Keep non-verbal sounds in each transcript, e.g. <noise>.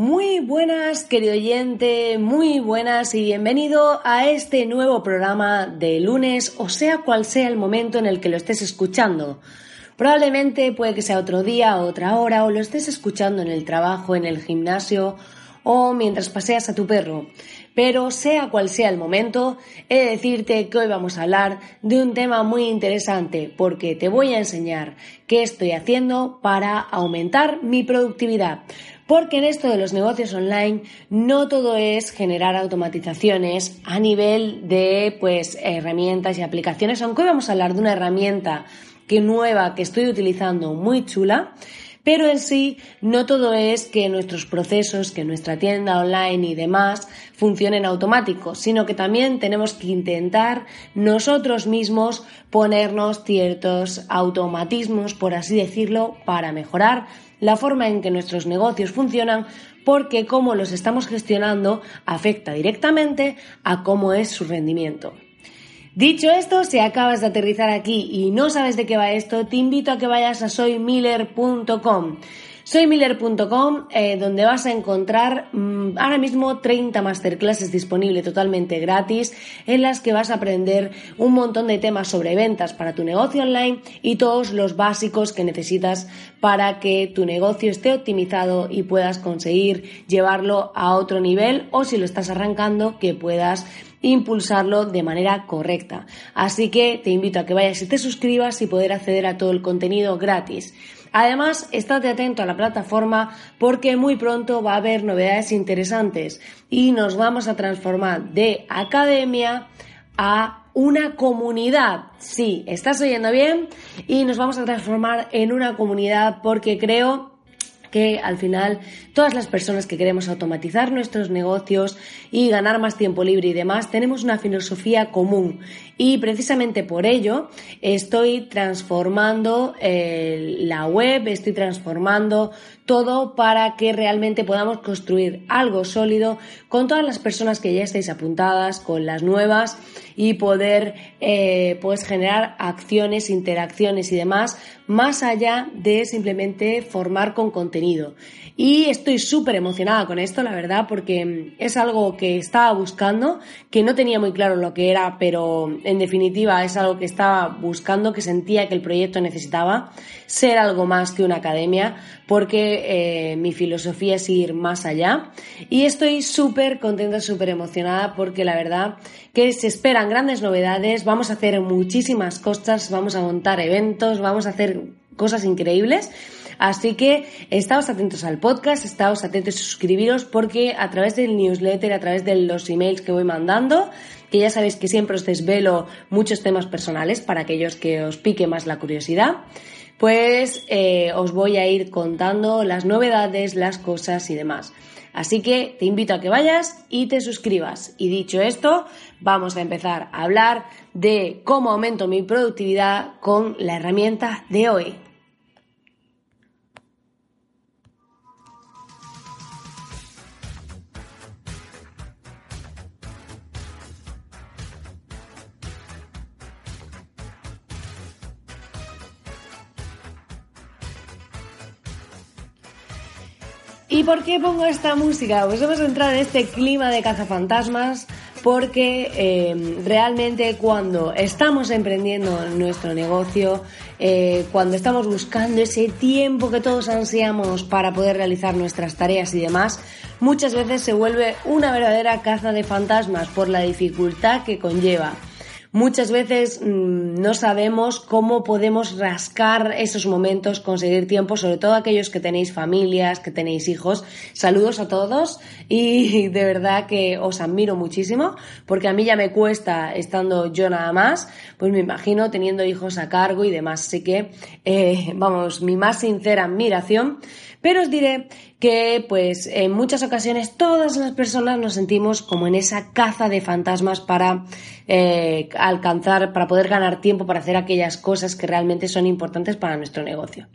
Muy buenas, querido oyente, muy buenas y bienvenido a este nuevo programa de lunes, o sea cual sea el momento en el que lo estés escuchando. Probablemente puede que sea otro día, otra hora, o lo estés escuchando en el trabajo, en el gimnasio o mientras paseas a tu perro. Pero sea cual sea el momento, he de decirte que hoy vamos a hablar de un tema muy interesante porque te voy a enseñar qué estoy haciendo para aumentar mi productividad. Porque en esto de los negocios online no todo es generar automatizaciones a nivel de pues herramientas y aplicaciones, aunque hoy vamos a hablar de una herramienta que nueva que estoy utilizando muy chula, pero en sí no todo es que nuestros procesos, que nuestra tienda online y demás funcionen automáticos, sino que también tenemos que intentar nosotros mismos ponernos ciertos automatismos, por así decirlo, para mejorar la forma en que nuestros negocios funcionan porque cómo los estamos gestionando afecta directamente a cómo es su rendimiento. Dicho esto, si acabas de aterrizar aquí y no sabes de qué va esto, te invito a que vayas a soymiller.com soymiller.com, eh, donde vas a encontrar mm, ahora mismo 30 masterclasses disponibles totalmente gratis, en las que vas a aprender un montón de temas sobre ventas para tu negocio online y todos los básicos que necesitas para que tu negocio esté optimizado y puedas conseguir llevarlo a otro nivel o si lo estás arrancando, que puedas impulsarlo de manera correcta. Así que te invito a que vayas y te suscribas y poder acceder a todo el contenido gratis. Además, estate atento a la plataforma porque muy pronto va a haber novedades interesantes y nos vamos a transformar de academia a una comunidad. Sí, estás oyendo bien y nos vamos a transformar en una comunidad porque creo que al final todas las personas que queremos automatizar nuestros negocios y ganar más tiempo libre y demás tenemos una filosofía común. Y precisamente por ello estoy transformando eh, la web, estoy transformando todo para que realmente podamos construir algo sólido con todas las personas que ya estáis apuntadas, con las nuevas y poder eh, pues generar acciones, interacciones y demás más allá de simplemente formar con contenido. Y estoy súper emocionada con esto, la verdad, porque es algo que estaba buscando, que no tenía muy claro lo que era, pero en definitiva es algo que estaba buscando, que sentía que el proyecto necesitaba ser algo más que una academia, porque eh, mi filosofía es ir más allá. Y estoy súper contenta, súper emocionada, porque la verdad que se esperan grandes novedades, vamos a hacer muchísimas cosas, vamos a montar eventos, vamos a hacer cosas increíbles. Así que estáos atentos al podcast, estáos atentos a suscribiros porque a través del newsletter, a través de los emails que voy mandando, que ya sabéis que siempre os desvelo muchos temas personales para aquellos que os pique más la curiosidad, pues eh, os voy a ir contando las novedades, las cosas y demás. Así que te invito a que vayas y te suscribas. Y dicho esto, vamos a empezar a hablar de cómo aumento mi productividad con la herramienta de hoy. ¿Y por qué pongo esta música? Pues hemos entrado en este clima de cazafantasmas porque eh, realmente cuando estamos emprendiendo nuestro negocio, eh, cuando estamos buscando ese tiempo que todos ansiamos para poder realizar nuestras tareas y demás, muchas veces se vuelve una verdadera caza de fantasmas por la dificultad que conlleva muchas veces mm, no sabemos cómo podemos rascar esos momentos, conseguir tiempo, sobre todo aquellos que tenéis familias, que tenéis hijos. Saludos a todos y <laughs> de verdad que os admiro muchísimo porque a mí ya me cuesta estando yo nada más, pues me imagino teniendo hijos a cargo y demás. Así que, eh, vamos, mi más sincera admiración. Pero os diré que, pues, en muchas ocasiones todas las personas nos sentimos como en esa caza de fantasmas para eh, alcanzar, para poder ganar tiempo para hacer aquellas cosas que realmente son importantes para nuestro negocio.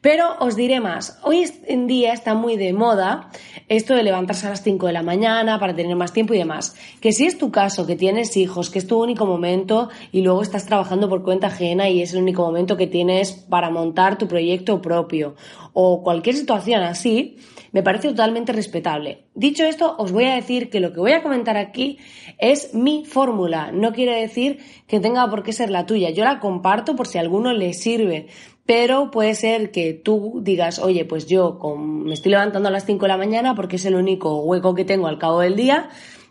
Pero os diré más, hoy en día está muy de moda esto de levantarse a las 5 de la mañana para tener más tiempo y demás. Que si es tu caso, que tienes hijos, que es tu único momento y luego estás trabajando por cuenta ajena y es el único momento que tienes para montar tu proyecto propio o cualquier situación así, me parece totalmente respetable. Dicho esto, os voy a decir que lo que voy a comentar aquí es mi fórmula. No quiere decir que tenga por qué ser la tuya. Yo la comparto por si a alguno le sirve pero puede ser que tú digas, oye, pues yo me estoy levantando a las 5 de la mañana porque es el único hueco que tengo al cabo del día,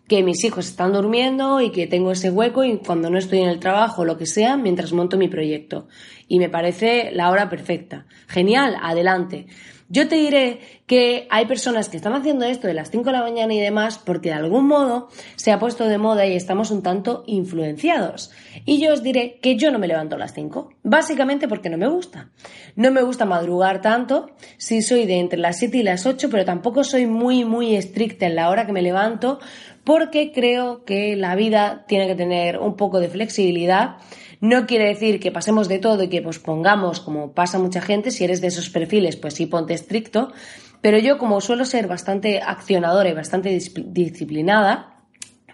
que mis hijos están durmiendo y que tengo ese hueco y cuando no estoy en el trabajo lo que sea, mientras monto mi proyecto. Y me parece la hora perfecta. Genial, adelante. Yo te diré que hay personas que están haciendo esto de las 5 de la mañana y demás porque de algún modo se ha puesto de moda y estamos un tanto influenciados. Y yo os diré que yo no me levanto a las 5, básicamente porque no me gusta. No me gusta madrugar tanto, sí soy de entre las 7 y las 8, pero tampoco soy muy, muy estricta en la hora que me levanto porque creo que la vida tiene que tener un poco de flexibilidad. No quiere decir que pasemos de todo y que pospongamos, como pasa mucha gente, si eres de esos perfiles, pues sí ponte estricto, pero yo como suelo ser bastante accionadora y bastante disciplinada,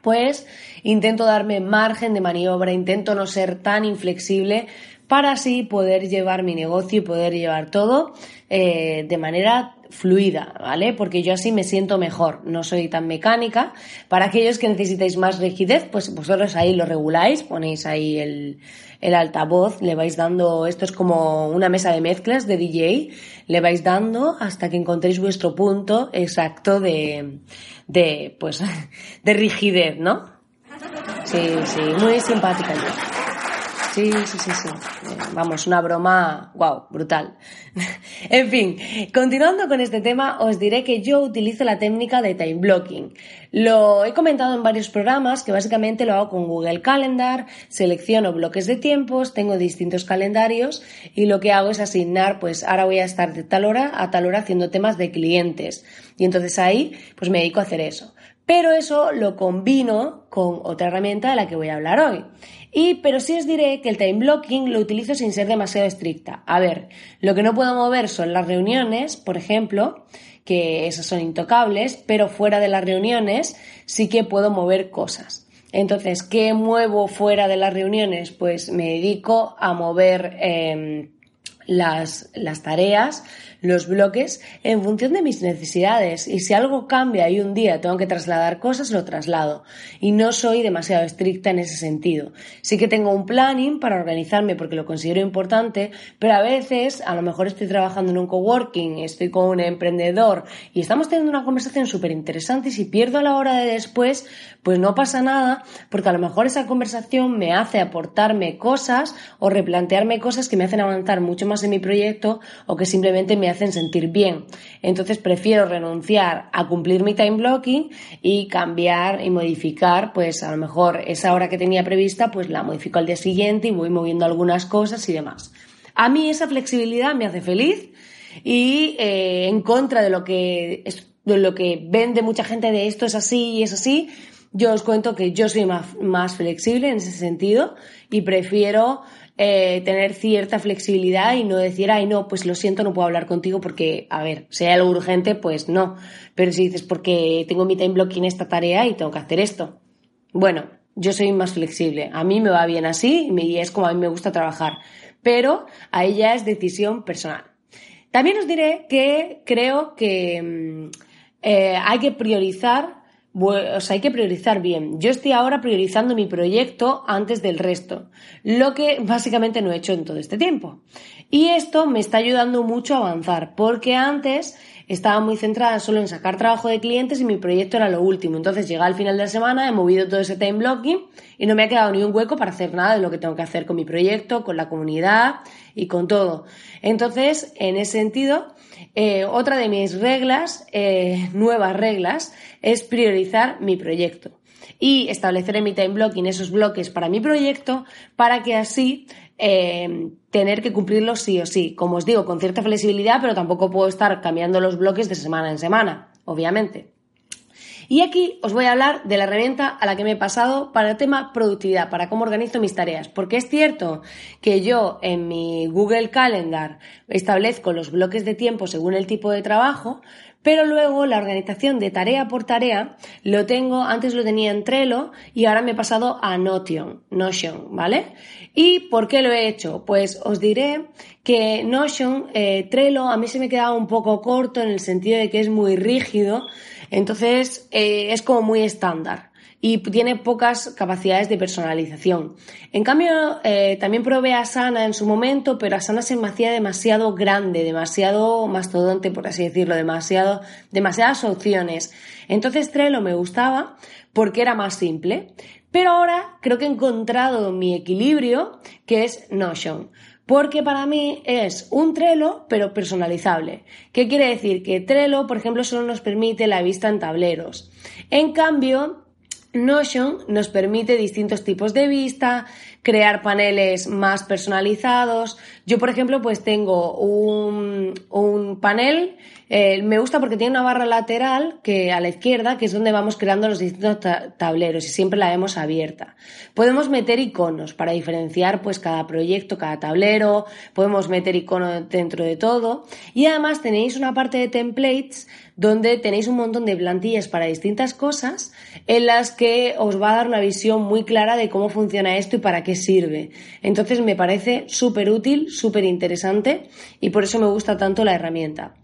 pues intento darme margen de maniobra, intento no ser tan inflexible para así poder llevar mi negocio y poder llevar todo eh, de manera fluida, ¿vale? Porque yo así me siento mejor, no soy tan mecánica. Para aquellos que necesitáis más rigidez, pues vosotros ahí lo reguláis, ponéis ahí el, el altavoz, le vais dando, esto es como una mesa de mezclas de DJ, le vais dando hasta que encontréis vuestro punto exacto de, de, pues, <laughs> de rigidez, ¿no? Sí, sí, muy simpática yo. Sí, sí, sí, sí. Vamos, una broma, wow, brutal. <laughs> en fin, continuando con este tema, os diré que yo utilizo la técnica de time blocking. Lo he comentado en varios programas que básicamente lo hago con Google Calendar, selecciono bloques de tiempos, tengo distintos calendarios y lo que hago es asignar, pues ahora voy a estar de tal hora a tal hora haciendo temas de clientes. Y entonces ahí, pues me dedico a hacer eso. Pero eso lo combino con otra herramienta de la que voy a hablar hoy. Y, pero sí os diré que el time blocking lo utilizo sin ser demasiado estricta. A ver, lo que no puedo mover son las reuniones, por ejemplo, que esas son intocables, pero fuera de las reuniones sí que puedo mover cosas. Entonces, ¿qué muevo fuera de las reuniones? Pues me dedico a mover em, las, las tareas, los bloques en función de mis necesidades y si algo cambia y un día tengo que trasladar cosas, lo traslado. Y no soy demasiado estricta en ese sentido. Sí que tengo un planning para organizarme porque lo considero importante, pero a veces a lo mejor estoy trabajando en un coworking, estoy con un emprendedor y estamos teniendo una conversación súper interesante y si pierdo la hora de después, pues no pasa nada porque a lo mejor esa conversación me hace aportarme cosas o replantearme cosas que me hacen avanzar mucho más en mi proyecto o que simplemente me hacen sentir bien. Entonces prefiero renunciar a cumplir mi time blocking y cambiar y modificar, pues a lo mejor esa hora que tenía prevista, pues la modifico al día siguiente y voy moviendo algunas cosas y demás. A mí esa flexibilidad me hace feliz y eh, en contra de lo que de lo que vende mucha gente de esto es así y es así, yo os cuento que yo soy más, más flexible en ese sentido y prefiero eh, tener cierta flexibilidad y no decir, ay, no, pues lo siento, no puedo hablar contigo porque, a ver, hay algo urgente, pues no. Pero si dices, porque tengo mi time blocking esta tarea y tengo que hacer esto. Bueno, yo soy más flexible. A mí me va bien así y es como a mí me gusta trabajar. Pero ahí ya es decisión personal. También os diré que creo que mm, eh, hay que priorizar o sea, hay que priorizar bien. Yo estoy ahora priorizando mi proyecto antes del resto, lo que básicamente no he hecho en todo este tiempo. Y esto me está ayudando mucho a avanzar, porque antes estaba muy centrada solo en sacar trabajo de clientes y mi proyecto era lo último. Entonces llega al final de la semana, he movido todo ese time blocking y no me ha quedado ni un hueco para hacer nada de lo que tengo que hacer con mi proyecto, con la comunidad y con todo. Entonces, en ese sentido, eh, otra de mis reglas, eh, nuevas reglas, es priorizar mi proyecto y establecer en mi time blocking esos bloques para mi proyecto para que así eh, tener que cumplirlos sí o sí. Como os digo, con cierta flexibilidad, pero tampoco puedo estar cambiando los bloques de semana en semana, obviamente. Y aquí os voy a hablar de la herramienta a la que me he pasado para el tema productividad, para cómo organizo mis tareas. Porque es cierto que yo en mi Google Calendar establezco los bloques de tiempo según el tipo de trabajo, pero luego la organización de tarea por tarea lo tengo, antes lo tenía en Trello y ahora me he pasado a Notion, Notion, ¿vale? ¿Y por qué lo he hecho? Pues os diré que Notion, eh, Trello, a mí se me quedaba un poco corto en el sentido de que es muy rígido, entonces eh, es como muy estándar y tiene pocas capacidades de personalización. En cambio, eh, también probé Asana en su momento, pero Asana se me hacía demasiado grande, demasiado mastodonte, por así decirlo, demasiado, demasiadas opciones. Entonces Trello me gustaba porque era más simple. Pero ahora creo que he encontrado mi equilibrio, que es Notion. Porque para mí es un Trello, pero personalizable. ¿Qué quiere decir? Que Trello, por ejemplo, solo nos permite la vista en tableros. En cambio, Notion nos permite distintos tipos de vista, crear paneles más personalizados. Yo, por ejemplo, pues tengo un, un panel, eh, me gusta porque tiene una barra lateral que a la izquierda, que es donde vamos creando los distintos tableros y siempre la vemos abierta. Podemos meter iconos para diferenciar pues cada proyecto, cada tablero, podemos meter iconos dentro de todo y además tenéis una parte de templates donde tenéis un montón de plantillas para distintas cosas en las que os va a dar una visión muy clara de cómo funciona esto y para qué sirve. Entonces me parece súper útil, súper interesante y por eso me gusta tanto la herramienta.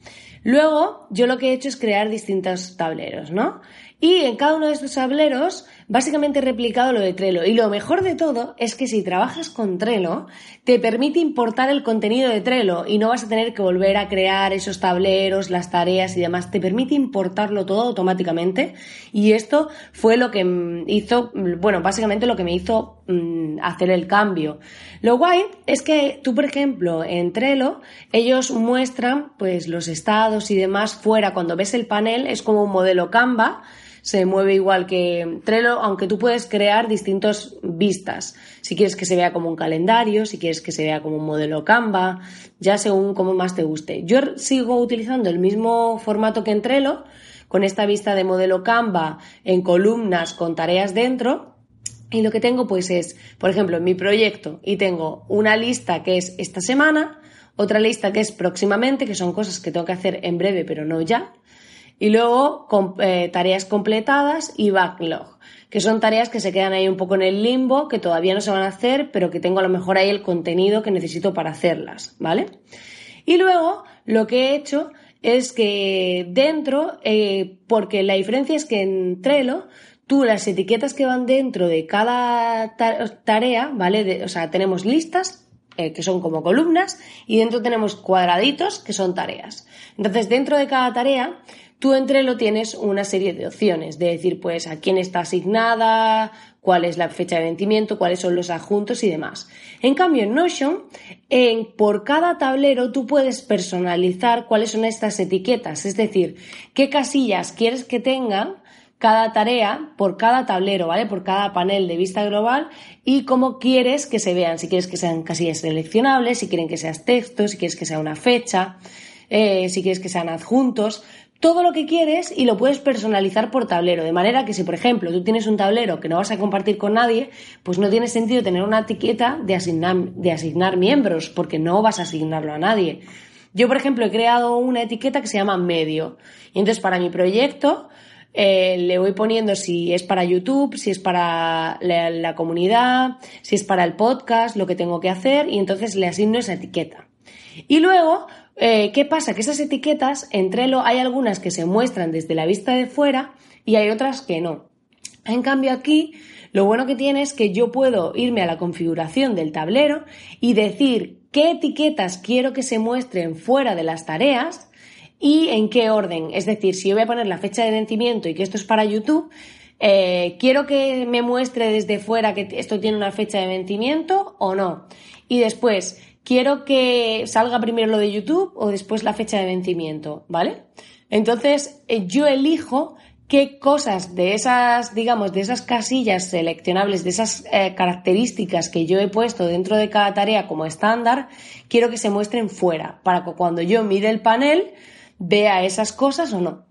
Luego, yo lo que he hecho es crear distintos tableros, ¿no? Y en cada uno de estos tableros, básicamente he replicado lo de Trello. Y lo mejor de todo es que si trabajas con Trello, te permite importar el contenido de Trello y no vas a tener que volver a crear esos tableros, las tareas y demás. Te permite importarlo todo automáticamente. Y esto fue lo que hizo, bueno, básicamente lo que me hizo mm, hacer el cambio. Lo guay es que tú, por ejemplo, en Trello, ellos muestran pues los estados y demás fuera. Cuando ves el panel es como un modelo Canva se mueve igual que Trello, aunque tú puedes crear distintas vistas. Si quieres que se vea como un calendario, si quieres que se vea como un modelo Canva, ya según como más te guste. Yo sigo utilizando el mismo formato que en Trello, con esta vista de modelo Canva en columnas con tareas dentro. Y lo que tengo pues es, por ejemplo, en mi proyecto y tengo una lista que es esta semana, otra lista que es próximamente, que son cosas que tengo que hacer en breve pero no ya, y luego eh, tareas completadas y backlog, que son tareas que se quedan ahí un poco en el limbo, que todavía no se van a hacer, pero que tengo a lo mejor ahí el contenido que necesito para hacerlas, ¿vale? Y luego lo que he hecho es que dentro, eh, porque la diferencia es que en Trello, tú las etiquetas que van dentro de cada tarea, ¿vale? o sea, tenemos listas eh, que son como columnas y dentro tenemos cuadraditos que son tareas. Entonces, dentro de cada tarea, Tú entre lo tienes una serie de opciones, de decir, pues, a quién está asignada, cuál es la fecha de vencimiento, cuáles son los adjuntos y demás. En cambio, en Notion, en, por cada tablero tú puedes personalizar cuáles son estas etiquetas, es decir, qué casillas quieres que tengan cada tarea por cada tablero, ¿vale? Por cada panel de vista global y cómo quieres que se vean, si quieres que sean casillas seleccionables, si quieren que seas texto, si quieres que sea una fecha, eh, si quieres que sean adjuntos todo lo que quieres y lo puedes personalizar por tablero. De manera que si, por ejemplo, tú tienes un tablero que no vas a compartir con nadie, pues no tiene sentido tener una etiqueta de asignar, de asignar miembros, porque no vas a asignarlo a nadie. Yo, por ejemplo, he creado una etiqueta que se llama medio. Y entonces, para mi proyecto, eh, le voy poniendo si es para YouTube, si es para la, la comunidad, si es para el podcast, lo que tengo que hacer, y entonces le asigno esa etiqueta. Y luego, eh, ¿Qué pasa? Que esas etiquetas, entre lo hay algunas que se muestran desde la vista de fuera y hay otras que no. En cambio aquí, lo bueno que tiene es que yo puedo irme a la configuración del tablero y decir qué etiquetas quiero que se muestren fuera de las tareas y en qué orden. Es decir, si yo voy a poner la fecha de vencimiento y que esto es para YouTube, eh, quiero que me muestre desde fuera que esto tiene una fecha de vencimiento o no. Y después, quiero que salga primero lo de YouTube o después la fecha de vencimiento, ¿vale? Entonces, eh, yo elijo qué cosas de esas, digamos, de esas casillas seleccionables, de esas eh, características que yo he puesto dentro de cada tarea como estándar, quiero que se muestren fuera, para que cuando yo mire el panel vea esas cosas o no.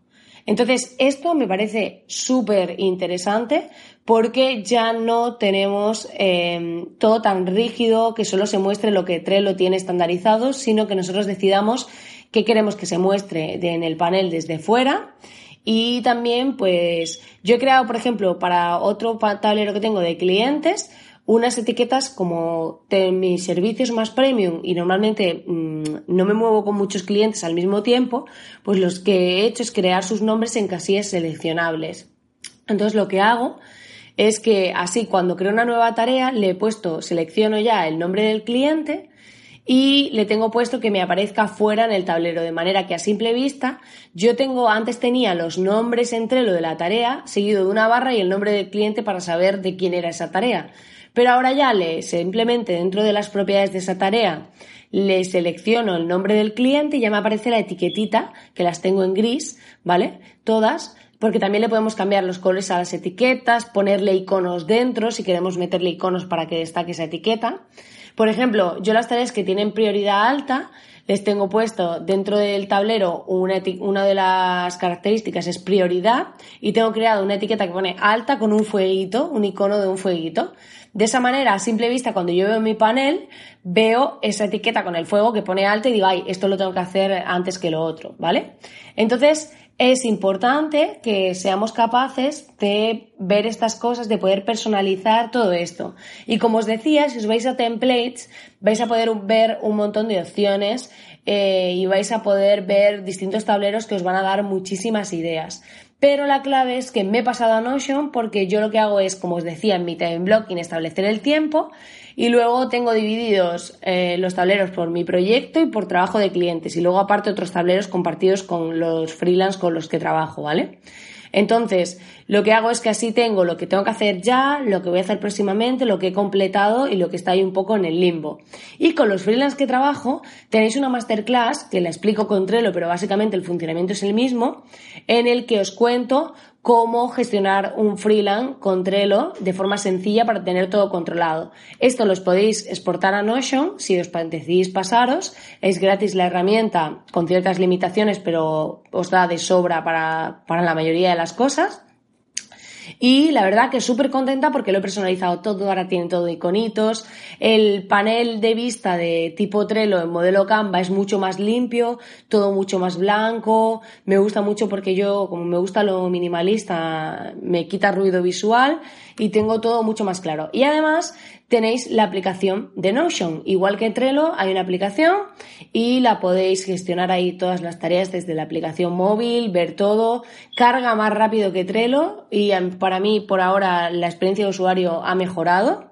Entonces, esto me parece súper interesante porque ya no tenemos em, todo tan rígido que solo se muestre lo que Trello tiene estandarizado, sino que nosotros decidamos qué queremos que se muestre en el panel desde fuera. Y también, pues, yo he creado, por ejemplo, para otro tablero que tengo de clientes, unas etiquetas como mis servicios más premium y normalmente mm, no me muevo con muchos clientes al mismo tiempo, pues los que he hecho es crear sus nombres en casillas seleccionables. Entonces lo que hago es que así cuando creo una nueva tarea le he puesto, selecciono ya el nombre del cliente y le tengo puesto que me aparezca fuera en el tablero, de manera que a simple vista yo tengo, antes tenía los nombres entre lo de la tarea, seguido de una barra y el nombre del cliente para saber de quién era esa tarea. Pero ahora ya le simplemente dentro de las propiedades de esa tarea le selecciono el nombre del cliente y ya me aparece la etiquetita, que las tengo en gris, ¿vale? Todas, porque también le podemos cambiar los colores a las etiquetas, ponerle iconos dentro, si queremos meterle iconos para que destaque esa etiqueta. Por ejemplo, yo las tareas que tienen prioridad alta, les tengo puesto dentro del tablero una, una, de las características es prioridad y tengo creado una etiqueta que pone alta con un fueguito, un icono de un fueguito. De esa manera, a simple vista, cuando yo veo mi panel, veo esa etiqueta con el fuego que pone alta y digo, ay, esto lo tengo que hacer antes que lo otro, ¿vale? Entonces, es importante que seamos capaces de ver estas cosas, de poder personalizar todo esto. Y como os decía, si os vais a templates, vais a poder ver un montón de opciones eh, y vais a poder ver distintos tableros que os van a dar muchísimas ideas. Pero la clave es que me he pasado a Notion porque yo lo que hago es, como os decía, en mi time blocking establecer el tiempo y luego tengo divididos eh, los tableros por mi proyecto y por trabajo de clientes y luego aparte otros tableros compartidos con los freelance con los que trabajo, ¿vale? Entonces, lo que hago es que así tengo lo que tengo que hacer ya, lo que voy a hacer próximamente, lo que he completado y lo que está ahí un poco en el limbo. Y con los freelance que trabajo, tenéis una masterclass que la explico con Trello, pero básicamente el funcionamiento es el mismo, en el que os cuento cómo gestionar un freelance con Trello de forma sencilla para tener todo controlado. Esto los podéis exportar a Notion si os decidís pasaros. Es gratis la herramienta con ciertas limitaciones, pero os da de sobra para, para la mayoría de las cosas. Y la verdad que súper contenta porque lo he personalizado todo, ahora tiene todo iconitos. El panel de vista de tipo Trello en modelo Canva es mucho más limpio, todo mucho más blanco. Me gusta mucho porque yo, como me gusta lo minimalista, me quita ruido visual y tengo todo mucho más claro. Y además tenéis la aplicación de Notion. Igual que Trello, hay una aplicación y la podéis gestionar ahí todas las tareas desde la aplicación móvil, ver todo. Carga más rápido que Trello y em, para mí por ahora la experiencia de usuario ha mejorado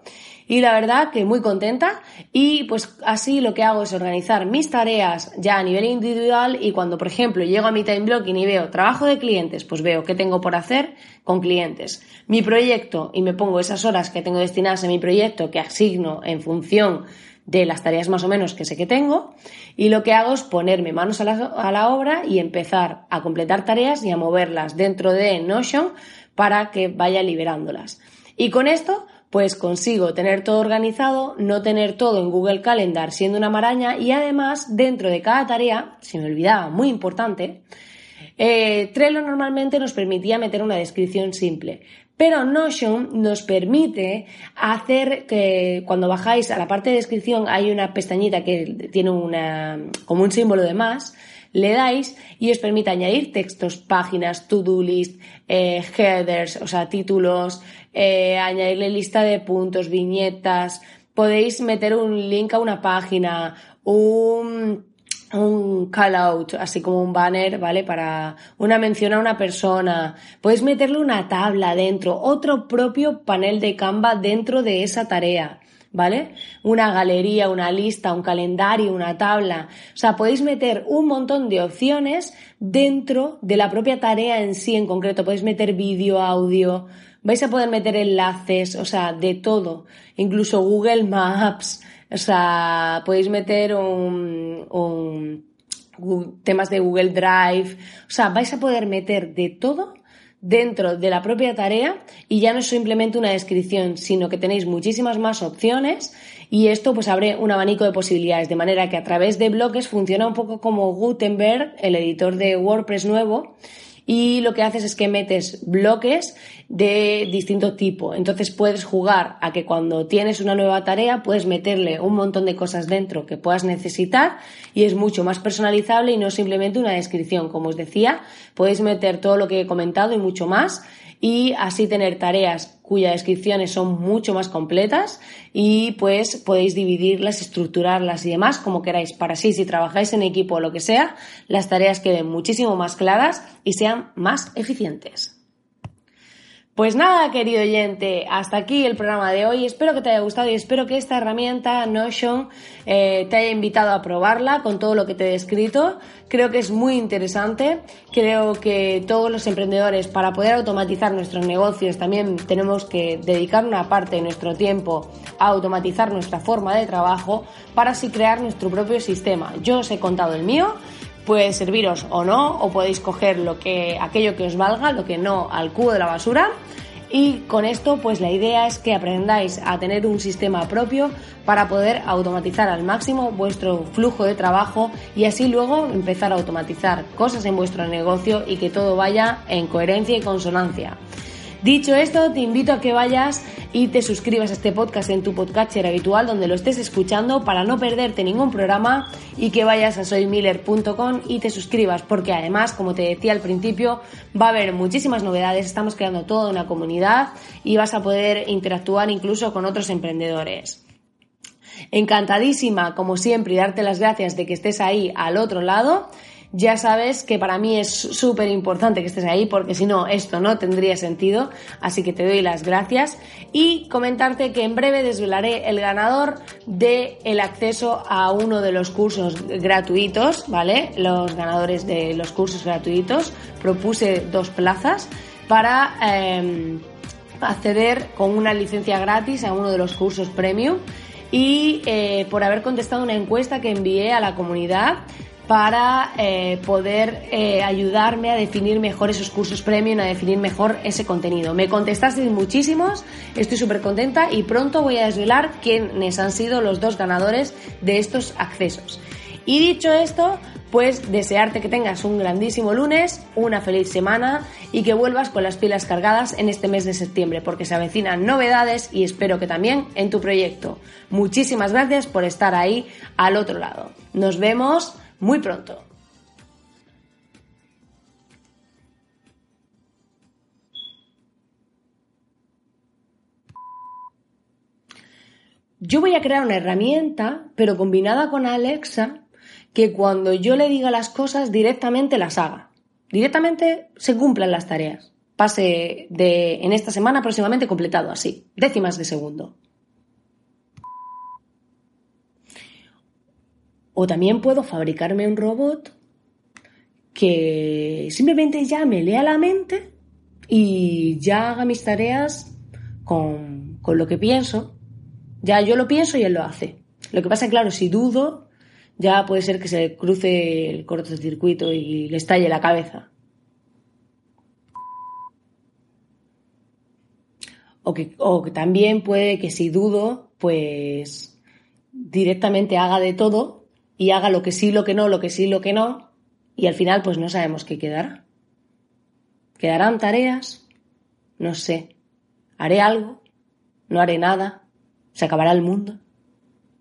y la verdad que muy contenta y pues así lo que hago es organizar mis tareas ya a nivel individual y cuando por ejemplo llego a mi time blocking y veo trabajo de clientes pues veo qué tengo por hacer con clientes mi proyecto y me pongo esas horas que tengo destinadas a mi proyecto que asigno en función de las tareas más o menos que sé que tengo y lo que hago es ponerme manos a la, a la obra y empezar a completar tareas y a moverlas dentro de Notion para que vaya liberándolas. Y con esto pues consigo tener todo organizado, no tener todo en Google Calendar siendo una maraña y además dentro de cada tarea, si me olvidaba, muy importante, eh, Trello normalmente nos permitía meter una descripción simple, pero Notion nos permite hacer que cuando bajáis a la parte de descripción hay una pestañita que tiene una, como un símbolo de más, le dais y os permite añadir textos, páginas, to-do list, eh, headers, o sea, títulos, eh, añadirle lista de puntos, viñetas, podéis meter un link a una página, un, un call out, así como un banner, ¿vale? Para una mención a una persona. Podéis meterle una tabla dentro, otro propio panel de Canva dentro de esa tarea. ¿Vale? Una galería, una lista, un calendario, una tabla. O sea, podéis meter un montón de opciones dentro de la propia tarea en sí en concreto. Podéis meter vídeo, audio, vais a poder meter enlaces, o sea, de todo. Incluso Google Maps, o sea, podéis meter un, un temas de Google Drive, o sea, vais a poder meter de todo dentro de la propia tarea y ya no es simplemente una descripción, sino que tenéis muchísimas más opciones y esto pues abre un abanico de posibilidades, de manera que a través de bloques funciona un poco como Gutenberg, el editor de WordPress nuevo, y lo que haces es que metes bloques de distinto tipo. Entonces puedes jugar a que cuando tienes una nueva tarea puedes meterle un montón de cosas dentro que puedas necesitar y es mucho más personalizable y no simplemente una descripción. Como os decía, podéis meter todo lo que he comentado y mucho más y así tener tareas cuyas descripciones son mucho más completas y pues podéis dividirlas, estructurarlas y demás como queráis para así si trabajáis en equipo o lo que sea, las tareas queden muchísimo más claras y sean más eficientes. Pues nada, querido oyente, hasta aquí el programa de hoy. Espero que te haya gustado y espero que esta herramienta Notion eh, te haya invitado a probarla con todo lo que te he descrito. Creo que es muy interesante. Creo que todos los emprendedores, para poder automatizar nuestros negocios, también tenemos que dedicar una parte de nuestro tiempo a automatizar nuestra forma de trabajo para así crear nuestro propio sistema. Yo os he contado el mío puede serviros o no, o podéis coger lo que, aquello que os valga, lo que no al cubo de la basura. Y con esto, pues la idea es que aprendáis a tener un sistema propio para poder automatizar al máximo vuestro flujo de trabajo y así luego empezar a automatizar cosas en vuestro negocio y que todo vaya en coherencia y consonancia. Dicho esto, te invito a que vayas y te suscribas a este podcast en tu podcatcher habitual donde lo estés escuchando para no perderte ningún programa y que vayas a soymiller.com y te suscribas porque además, como te decía al principio, va a haber muchísimas novedades, estamos creando toda una comunidad y vas a poder interactuar incluso con otros emprendedores. Encantadísima, como siempre, y darte las gracias de que estés ahí al otro lado ya sabes que para mí es súper importante que estés ahí porque si no, esto no tendría sentido. Así que te doy las gracias y comentarte que en breve desvelaré el ganador del el acceso a uno de los cursos gratuitos, ¿vale? Los ganadores de los cursos gratuitos. Propuse dos plazas para em, acceder con una licencia gratis a uno de los cursos premium y eh, por haber contestado una encuesta que envié a la comunidad para eh, poder eh, ayudarme a definir mejor esos cursos premium, a definir mejor ese contenido. Me contestasteis muchísimos, estoy súper contenta y pronto voy a desvelar quiénes han sido los dos ganadores de estos accesos. Y dicho esto, pues desearte que tengas un grandísimo lunes, una feliz semana y que vuelvas con las pilas cargadas en este mes de septiembre, porque se avecinan novedades y espero que también en tu proyecto. Muchísimas gracias por estar ahí al otro lado. Nos vemos muy pronto. Yo voy a crear una herramienta, pero combinada con Alexa, que cuando yo le diga las cosas directamente las haga. Directamente se cumplan las tareas. Pase de en esta semana próximamente completado así, décimas de segundo. O también puedo fabricarme un robot que simplemente ya me lea la mente y ya haga mis tareas con, lo que pienso. Ya yo lo pienso y él lo hace. Lo que pasa, claro, si dudo, ya puede ser que se cruce el cortocircuito y le estalle la cabeza. O que, o que también puede que si dudo, pues directamente haga de todo y haga lo que sí, lo que no, lo que sí, lo que no, y al final pues no sabemos qué quedará. ¿Quedarán tareas? No sé. ¿Haré algo? ¿No haré nada? ¿Se acabará el mundo?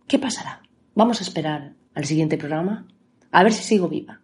¿Qué pasará? Vamos a esperar al siguiente programa a ver si sigo viva.